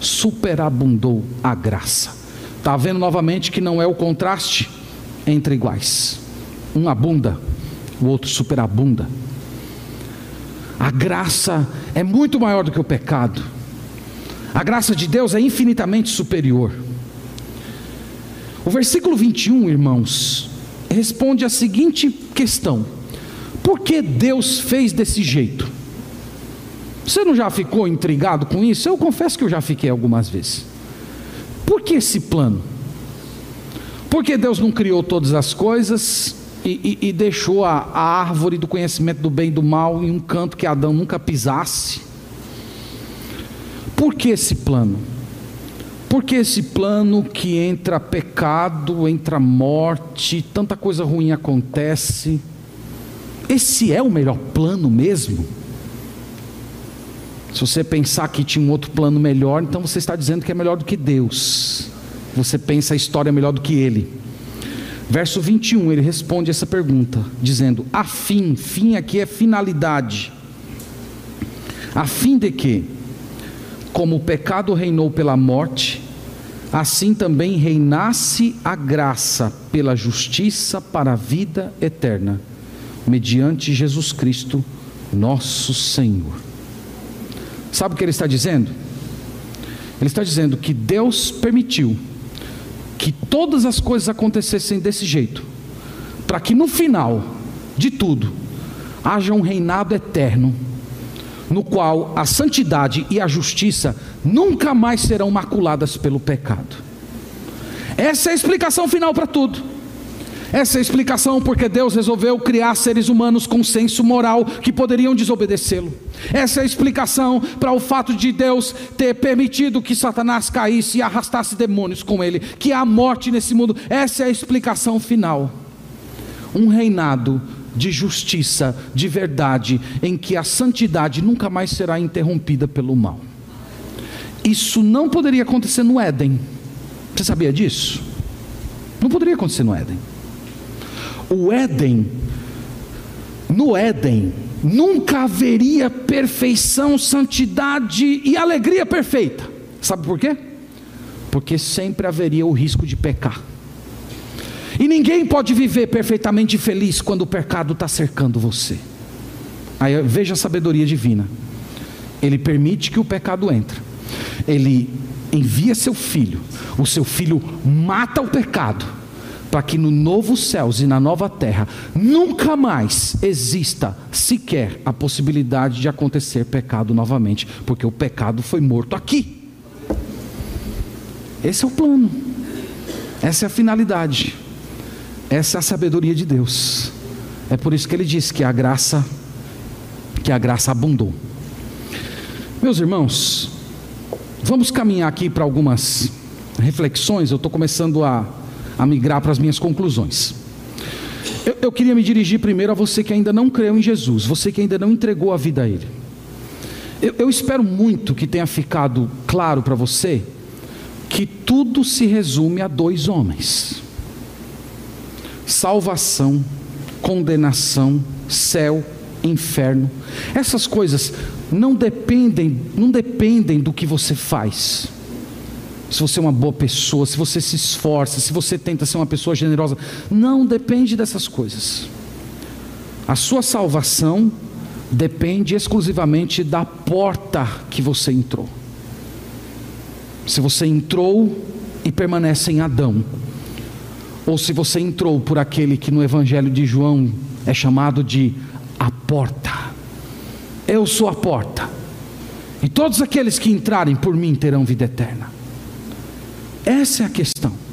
superabundou a graça. Está vendo novamente que não é o contraste entre iguais. Um abunda, o outro superabunda. A graça é muito maior do que o pecado. A graça de Deus é infinitamente superior. O versículo 21, irmãos, responde a seguinte questão: por que Deus fez desse jeito? Você não já ficou intrigado com isso? Eu confesso que eu já fiquei algumas vezes. Por que esse plano? Por que Deus não criou todas as coisas e, e, e deixou a, a árvore do conhecimento do bem e do mal em um canto que Adão nunca pisasse? Por que esse plano? Porque esse plano que entra pecado, entra morte, tanta coisa ruim acontece, esse é o melhor plano mesmo? Se você pensar que tinha um outro plano melhor, então você está dizendo que é melhor do que Deus. Você pensa a história melhor do que ele. Verso 21, ele responde essa pergunta, dizendo: A fim, fim aqui é finalidade. A fim de que, como o pecado reinou pela morte, assim também reinasse a graça pela justiça para a vida eterna, mediante Jesus Cristo, nosso Senhor. Sabe o que ele está dizendo? Ele está dizendo que Deus permitiu que todas as coisas acontecessem desse jeito, para que no final de tudo haja um reinado eterno, no qual a santidade e a justiça nunca mais serão maculadas pelo pecado. Essa é a explicação final para tudo. Essa é a explicação porque Deus resolveu criar seres humanos com senso moral que poderiam desobedecê-lo. Essa é a explicação para o fato de Deus ter permitido que Satanás caísse e arrastasse demônios com ele, que há morte nesse mundo. Essa é a explicação final. Um reinado de justiça, de verdade, em que a santidade nunca mais será interrompida pelo mal. Isso não poderia acontecer no Éden. Você sabia disso? Não poderia acontecer no Éden o Éden, no Éden, nunca haveria perfeição, santidade e alegria perfeita. Sabe por quê? Porque sempre haveria o risco de pecar. E ninguém pode viver perfeitamente feliz quando o pecado está cercando você. Aí veja a sabedoria divina. Ele permite que o pecado entre. Ele envia seu filho. O seu filho mata o pecado para que no novo céus e na nova terra nunca mais exista sequer a possibilidade de acontecer pecado novamente, porque o pecado foi morto aqui. Esse é o plano. Essa é a finalidade. Essa é a sabedoria de Deus. É por isso que ele diz que a graça que a graça abundou. Meus irmãos, vamos caminhar aqui para algumas reflexões. Eu estou começando a a migrar para as minhas conclusões. Eu, eu, queria me dirigir primeiro a você que ainda não creu em Jesus, você que ainda não entregou a vida a Ele. Eu, eu espero muito que tenha ficado claro para você que tudo se resume a dois homens: salvação, condenação, céu, inferno. Essas coisas não dependem, não dependem do que você faz se você é uma boa pessoa, se você se esforça, se você tenta ser uma pessoa generosa. Não depende dessas coisas. A sua salvação depende exclusivamente da porta que você entrou. Se você entrou e permanece em Adão, ou se você entrou por aquele que no Evangelho de João é chamado de a porta. Eu sou a porta. E todos aqueles que entrarem por mim terão vida eterna. Essa é a questão.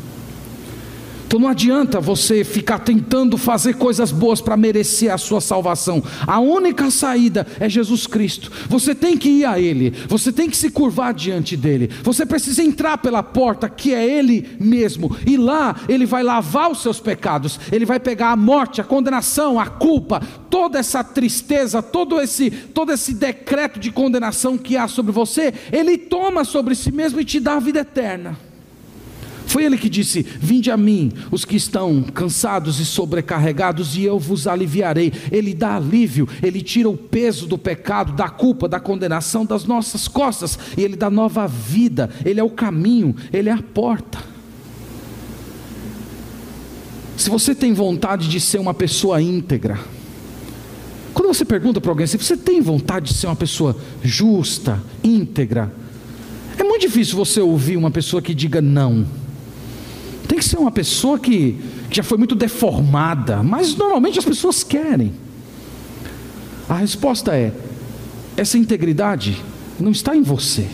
Então não adianta você ficar tentando fazer coisas boas para merecer a sua salvação. A única saída é Jesus Cristo. Você tem que ir a Ele, você tem que se curvar diante dele. Você precisa entrar pela porta que é Ele mesmo, e lá Ele vai lavar os seus pecados, Ele vai pegar a morte, a condenação, a culpa, toda essa tristeza, todo esse, todo esse decreto de condenação que há sobre você, Ele toma sobre si mesmo e te dá a vida eterna. Foi ele que disse: Vinde a mim, os que estão cansados e sobrecarregados, e eu vos aliviarei. Ele dá alívio, ele tira o peso do pecado, da culpa, da condenação das nossas costas, e ele dá nova vida. Ele é o caminho, ele é a porta. Se você tem vontade de ser uma pessoa íntegra, quando você pergunta para alguém se você tem vontade de ser uma pessoa justa, íntegra, é muito difícil você ouvir uma pessoa que diga não. Tem que ser uma pessoa que, que já foi muito deformada, mas normalmente as pessoas querem. A resposta é: essa integridade não está em você.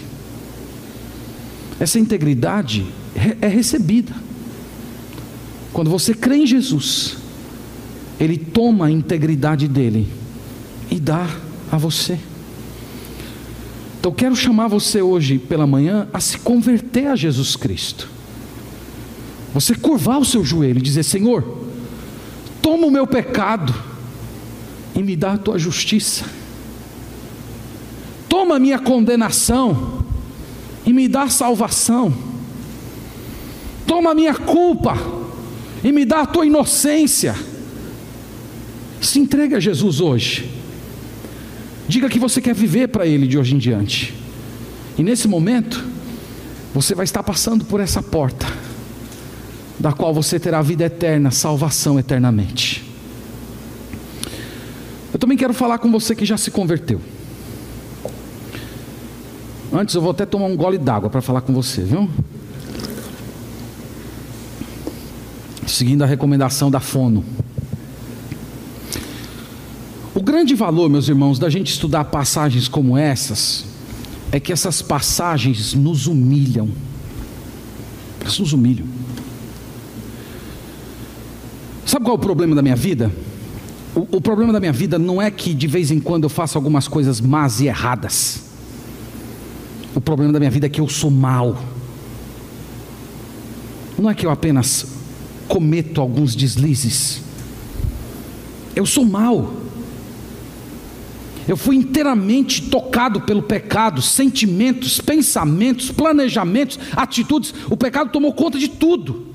Essa integridade é recebida. Quando você crê em Jesus, Ele toma a integridade dele e dá a você. Então quero chamar você hoje pela manhã a se converter a Jesus Cristo. Você curvar o seu joelho e dizer: Senhor, toma o meu pecado e me dá a tua justiça. Toma a minha condenação e me dá a salvação. Toma a minha culpa e me dá a tua inocência. Se entregue a Jesus hoje. Diga que você quer viver para Ele de hoje em diante. E nesse momento, você vai estar passando por essa porta da qual você terá vida eterna, salvação eternamente. Eu também quero falar com você que já se converteu. Antes eu vou até tomar um gole d'água para falar com você, viu? Seguindo a recomendação da Fono. O grande valor, meus irmãos, da gente estudar passagens como essas, é que essas passagens nos humilham. Elas nos humilham. Sabe qual é o problema da minha vida? O, o, problema da minha vida não é que de vez em quando eu faço algumas coisas más e erradas. O problema da minha vida é que eu sou mal. Não é que eu apenas cometo alguns deslizes. Eu sou mal. Eu fui inteiramente tocado pelo pecado, sentimentos, pensamentos, planejamentos, atitudes. O pecado tomou conta de tudo.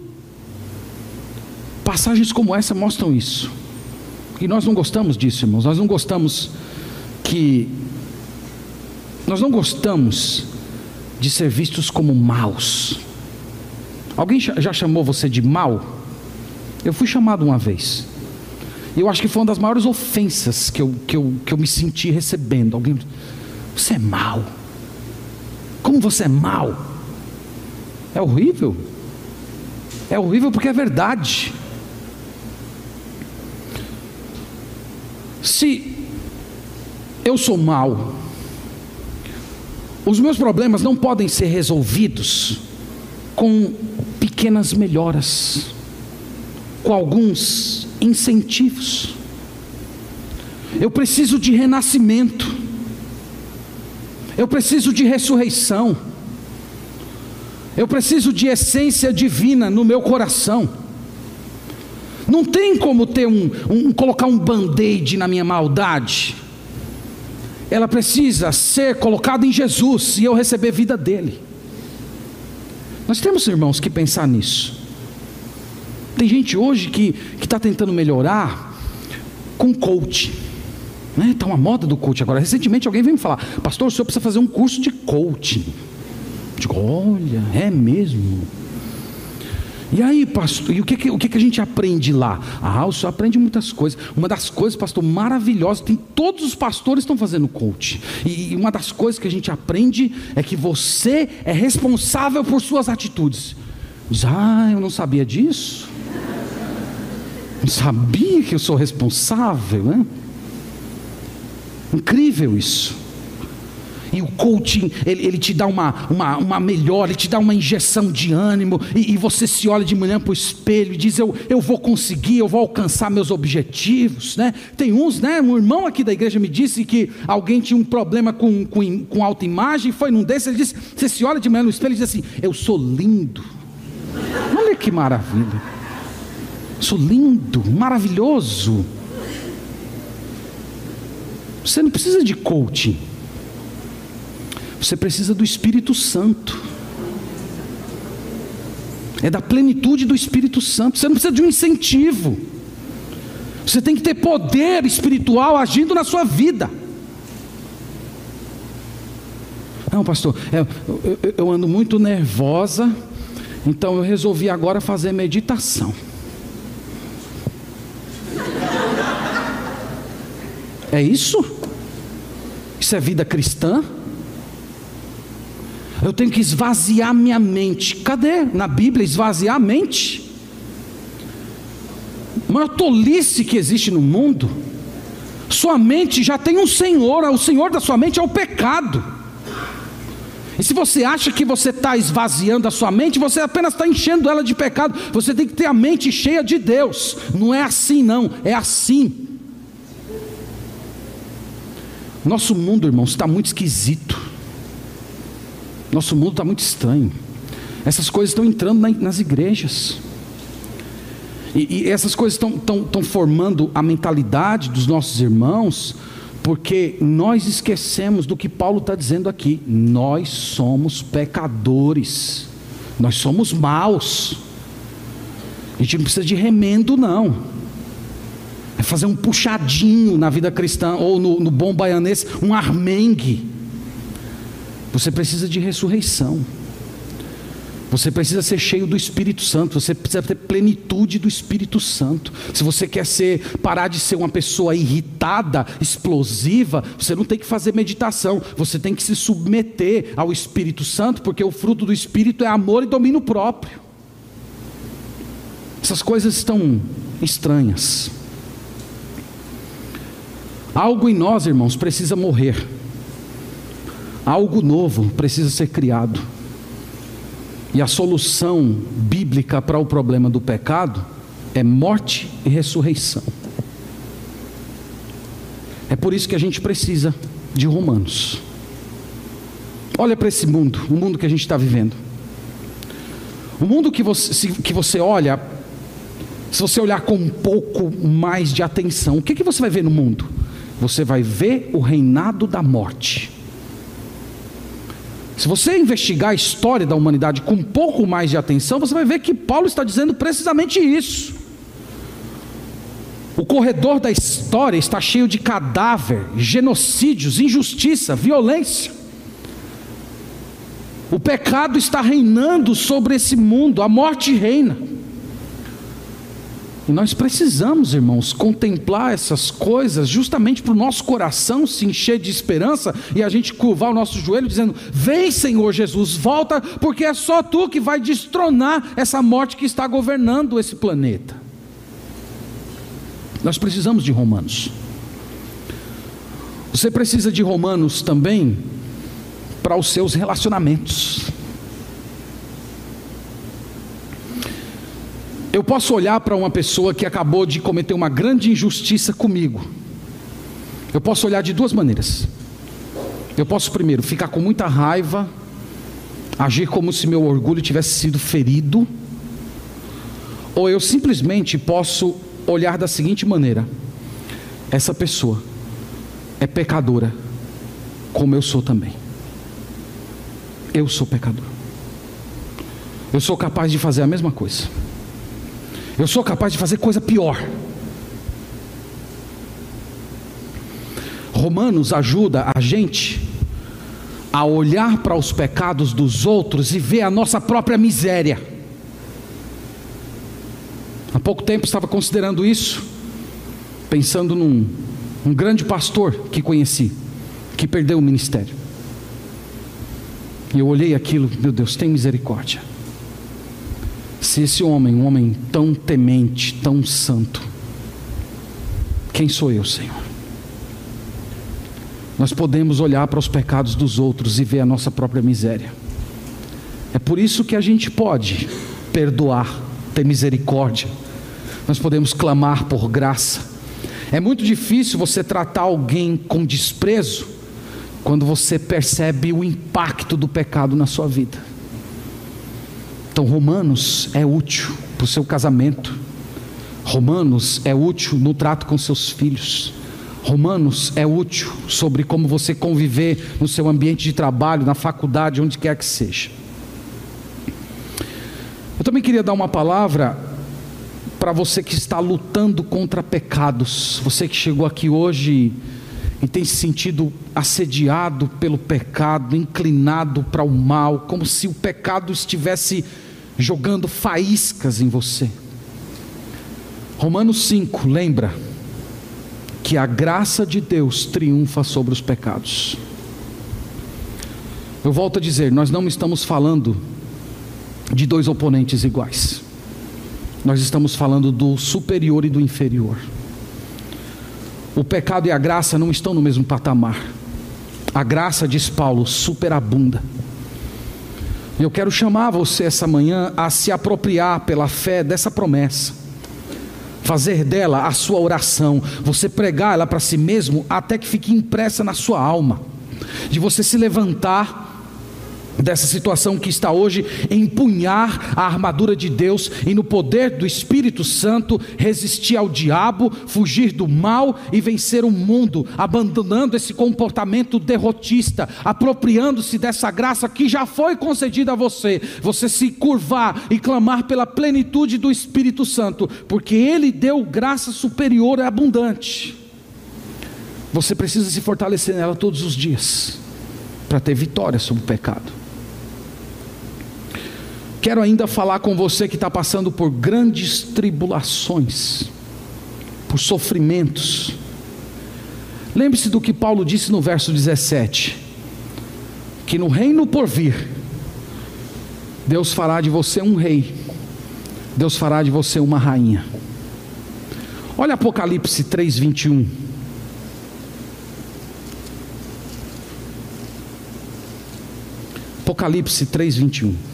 Passagens como essa mostram isso. E nós não gostamos disso, irmãos. Nós não gostamos que. Nós não gostamos de ser vistos como maus. Alguém já chamou você de mal? Eu fui chamado uma vez. Eu acho que foi uma das maiores ofensas que eu, que eu, que eu me senti recebendo. Alguém, você é mal. Como você é mal? É horrível. É horrível porque é verdade. Se eu sou mal, os meus problemas não podem ser resolvidos com pequenas melhoras, com alguns incentivos. Eu preciso de renascimento, eu preciso de ressurreição, eu preciso de essência divina no meu coração. Não tem como ter um, um colocar um band-aid na minha maldade. Ela precisa ser colocada em Jesus e eu receber vida dele. Nós temos, irmãos, que pensar nisso. Tem gente hoje que está tentando melhorar com coach. Está né? Tá uma moda do coach agora. Recentemente alguém veio me falar, pastor, o senhor precisa fazer um curso de coaching. Eu digo, olha, é mesmo. E aí, pastor, e o que, o que, que a gente aprende lá? Ah, o senhor aprende muitas coisas. Uma das coisas, pastor, maravilhosas, tem, todos os pastores estão fazendo coach. E, e uma das coisas que a gente aprende é que você é responsável por suas atitudes. Diz, ah, eu não sabia disso. Não sabia que eu sou responsável, né? Incrível isso. E o coaching, ele, ele te dá uma, uma, uma melhora, ele te dá uma injeção de ânimo, e, e você se olha de manhã para o espelho e diz: eu, eu vou conseguir, eu vou alcançar meus objetivos. Né? Tem uns, né? Um irmão aqui da igreja me disse que alguém tinha um problema com, com, com autoimagem, foi num desses, ele disse: Você se olha de manhã no espelho e diz assim: Eu sou lindo. Olha que maravilha. Sou lindo, maravilhoso. Você não precisa de coaching. Você precisa do Espírito Santo. É da plenitude do Espírito Santo. Você não precisa de um incentivo. Você tem que ter poder espiritual agindo na sua vida. Não, pastor, é, eu, eu, eu ando muito nervosa, então eu resolvi agora fazer meditação. É isso? Isso é vida cristã? Eu tenho que esvaziar minha mente. Cadê na Bíblia esvaziar a mente? A maior tolice que existe no mundo. Sua mente já tem um Senhor, o Senhor da sua mente é o pecado. E se você acha que você está esvaziando a sua mente, você apenas está enchendo ela de pecado. Você tem que ter a mente cheia de Deus. Não é assim, não, é assim. Nosso mundo, irmãos, está muito esquisito. Nosso mundo está muito estranho. Essas coisas estão entrando na, nas igrejas. E, e essas coisas estão formando a mentalidade dos nossos irmãos, porque nós esquecemos do que Paulo está dizendo aqui. Nós somos pecadores, nós somos maus. A gente não precisa de remendo, não. É fazer um puxadinho na vida cristã, ou no, no bom baianês, um armengue. Você precisa de ressurreição. Você precisa ser cheio do Espírito Santo, você precisa ter plenitude do Espírito Santo. Se você quer ser parar de ser uma pessoa irritada, explosiva, você não tem que fazer meditação, você tem que se submeter ao Espírito Santo, porque o fruto do Espírito é amor e domínio próprio. Essas coisas estão estranhas. Algo em nós, irmãos, precisa morrer. Algo novo precisa ser criado. E a solução bíblica para o problema do pecado é morte e ressurreição. É por isso que a gente precisa de Romanos. Olha para esse mundo, o mundo que a gente está vivendo. O mundo que você, que você olha, se você olhar com um pouco mais de atenção, o que, que você vai ver no mundo? Você vai ver o reinado da morte. Se você investigar a história da humanidade com um pouco mais de atenção, você vai ver que Paulo está dizendo precisamente isso. O corredor da história está cheio de cadáver, genocídios, injustiça, violência. O pecado está reinando sobre esse mundo, a morte reina. E nós precisamos, irmãos, contemplar essas coisas justamente para o nosso coração se encher de esperança e a gente curvar o nosso joelho dizendo: Vem, Senhor Jesus, volta, porque é só tu que vai destronar essa morte que está governando esse planeta. Nós precisamos de Romanos. Você precisa de Romanos também para os seus relacionamentos. Eu posso olhar para uma pessoa que acabou de cometer uma grande injustiça comigo. Eu posso olhar de duas maneiras. Eu posso, primeiro, ficar com muita raiva, agir como se meu orgulho tivesse sido ferido, ou eu simplesmente posso olhar da seguinte maneira: essa pessoa é pecadora, como eu sou também. Eu sou pecador. Eu sou capaz de fazer a mesma coisa. Eu sou capaz de fazer coisa pior. Romanos ajuda a gente a olhar para os pecados dos outros e ver a nossa própria miséria. Há pouco tempo estava considerando isso, pensando num um grande pastor que conheci, que perdeu o ministério. E eu olhei aquilo, meu Deus, tem misericórdia. Se esse homem, um homem tão temente, tão santo, quem sou eu, Senhor? Nós podemos olhar para os pecados dos outros e ver a nossa própria miséria. É por isso que a gente pode perdoar, ter misericórdia. Nós podemos clamar por graça. É muito difícil você tratar alguém com desprezo quando você percebe o impacto do pecado na sua vida. Então, Romanos é útil para o seu casamento, Romanos é útil no trato com seus filhos. Romanos é útil sobre como você conviver no seu ambiente de trabalho, na faculdade, onde quer que seja. Eu também queria dar uma palavra para você que está lutando contra pecados, você que chegou aqui hoje e tem se sentido assediado pelo pecado, inclinado para o mal, como se o pecado estivesse jogando faíscas em você. Romanos 5, lembra que a graça de Deus triunfa sobre os pecados. Eu volto a dizer, nós não estamos falando de dois oponentes iguais. Nós estamos falando do superior e do inferior. O pecado e a graça não estão no mesmo patamar. A graça, diz Paulo, superabunda. E eu quero chamar você essa manhã a se apropriar pela fé dessa promessa, fazer dela a sua oração, você pregar ela para si mesmo até que fique impressa na sua alma, de você se levantar dessa situação que está hoje, empunhar a armadura de Deus e no poder do Espírito Santo resistir ao diabo, fugir do mal e vencer o mundo, abandonando esse comportamento derrotista, apropriando-se dessa graça que já foi concedida a você. Você se curvar e clamar pela plenitude do Espírito Santo, porque ele deu graça superior e abundante. Você precisa se fortalecer nela todos os dias para ter vitória sobre o pecado. Quero ainda falar com você que está passando por grandes tribulações, por sofrimentos. Lembre-se do que Paulo disse no verso 17: que no reino por vir, Deus fará de você um rei, Deus fará de você uma rainha. Olha Apocalipse 3, 21. Apocalipse 3, 21.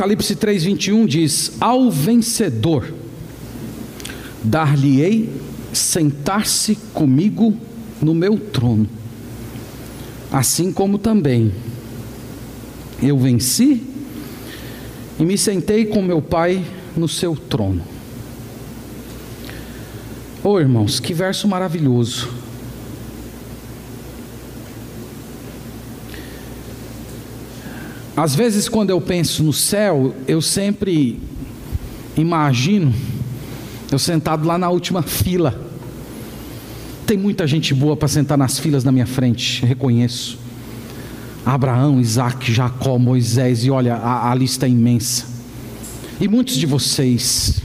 Apocalipse 3:21 diz: Ao vencedor dar-lhe-ei sentar-se comigo no meu trono, assim como também eu venci e me sentei com meu Pai no seu trono. Oh irmãos, que verso maravilhoso. Às vezes, quando eu penso no céu, eu sempre imagino eu sentado lá na última fila. Tem muita gente boa para sentar nas filas na minha frente, reconheço. Abraão, Isaac, Jacó, Moisés, e olha, a, a lista é imensa. E muitos de vocês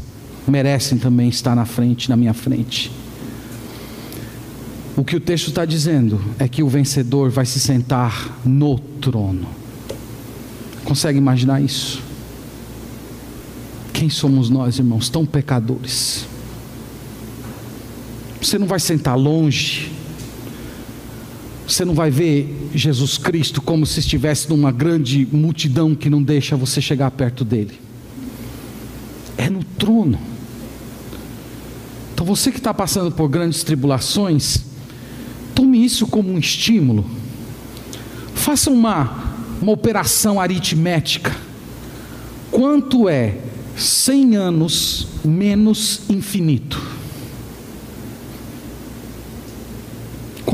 merecem também estar na frente, na minha frente. O que o texto está dizendo é que o vencedor vai se sentar no trono. Consegue imaginar isso? Quem somos nós, irmãos, tão pecadores? Você não vai sentar longe, você não vai ver Jesus Cristo como se estivesse numa grande multidão que não deixa você chegar perto dele. É no trono. Então você que está passando por grandes tribulações, tome isso como um estímulo. Faça uma, uma operação aritmética. Quanto é 100 anos menos infinito?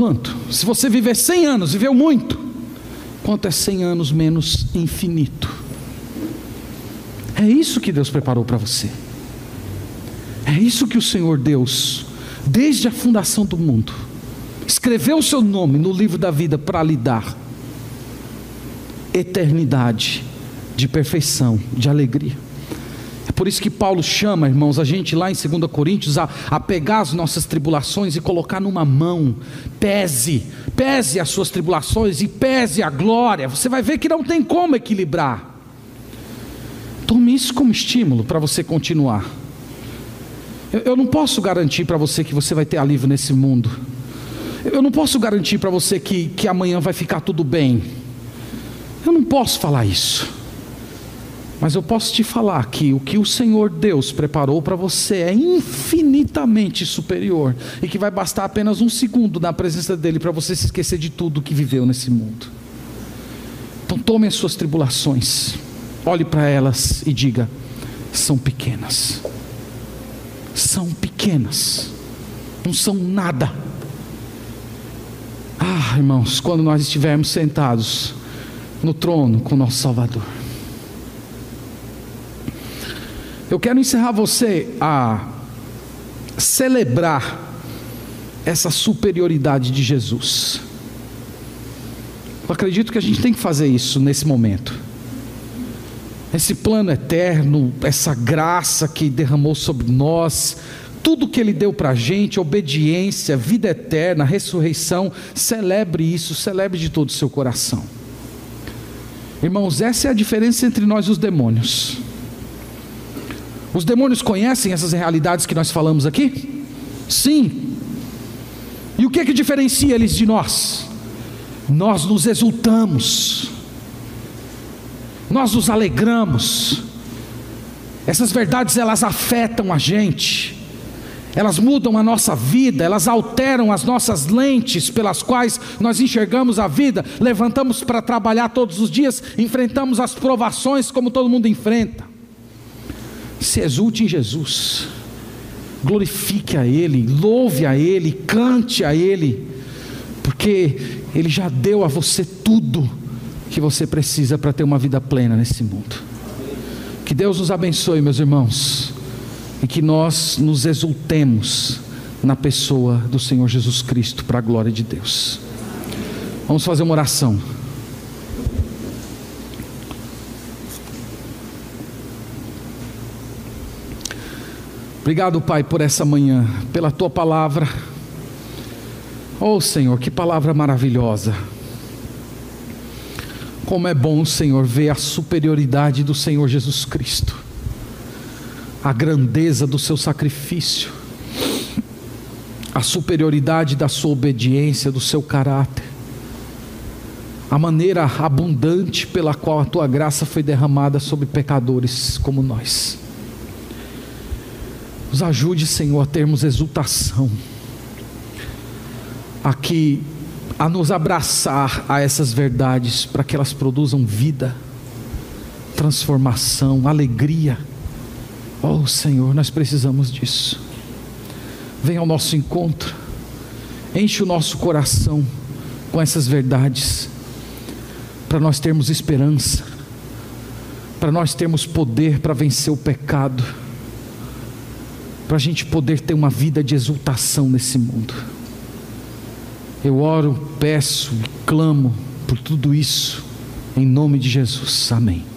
quanto? Se você viver 100 anos, viveu muito. Quanto é 100 anos menos infinito? É isso que Deus preparou para você. É isso que o Senhor Deus, desde a fundação do mundo, escreveu o seu nome no livro da vida para lhe dar eternidade de perfeição, de alegria. É por isso que Paulo chama, irmãos, a gente lá em 2 Coríntios a, a pegar as nossas tribulações e colocar numa mão. Pese, pese as suas tribulações e pese a glória. Você vai ver que não tem como equilibrar. Tome isso como estímulo para você continuar. Eu, eu não posso garantir para você que você vai ter alívio nesse mundo. Eu não posso garantir para você que, que amanhã vai ficar tudo bem. Eu não posso falar isso. Mas eu posso te falar que o que o Senhor Deus preparou para você é infinitamente superior e que vai bastar apenas um segundo na presença dEle para você se esquecer de tudo que viveu nesse mundo. Então tome as suas tribulações, olhe para elas e diga: são pequenas, são pequenas, não são nada. Ah, irmãos, quando nós estivermos sentados no trono com nosso Salvador Eu quero encerrar você a celebrar essa superioridade de Jesus. Eu acredito que a gente tem que fazer isso nesse momento. Esse plano eterno, essa graça que derramou sobre nós, tudo que Ele deu para a gente, obediência, vida eterna, ressurreição, celebre isso, celebre de todo o seu coração. Irmãos, essa é a diferença entre nós e os demônios. Os demônios conhecem essas realidades que nós falamos aqui? Sim. E o que é que diferencia eles de nós? Nós nos exultamos, nós nos alegramos. Essas verdades elas afetam a gente, elas mudam a nossa vida, elas alteram as nossas lentes pelas quais nós enxergamos a vida, levantamos para trabalhar todos os dias, enfrentamos as provações como todo mundo enfrenta. Se exulte em Jesus, glorifique a Ele, louve a Ele, cante a Ele, porque Ele já deu a você tudo que você precisa para ter uma vida plena nesse mundo. Que Deus nos abençoe, meus irmãos, e que nós nos exultemos na pessoa do Senhor Jesus Cristo, para a glória de Deus. Vamos fazer uma oração. Obrigado, Pai, por essa manhã, pela tua palavra. Oh, Senhor, que palavra maravilhosa. Como é bom, Senhor, ver a superioridade do Senhor Jesus Cristo, a grandeza do seu sacrifício, a superioridade da sua obediência, do seu caráter, a maneira abundante pela qual a tua graça foi derramada sobre pecadores como nós. Nos ajude, Senhor, a termos exultação, a, que, a nos abraçar a essas verdades, para que elas produzam vida, transformação, alegria. Oh Senhor, nós precisamos disso. Venha ao nosso encontro, enche o nosso coração com essas verdades, para nós termos esperança, para nós termos poder para vencer o pecado para a gente poder ter uma vida de exultação nesse mundo. Eu oro, peço, clamo por tudo isso, em nome de Jesus. Amém.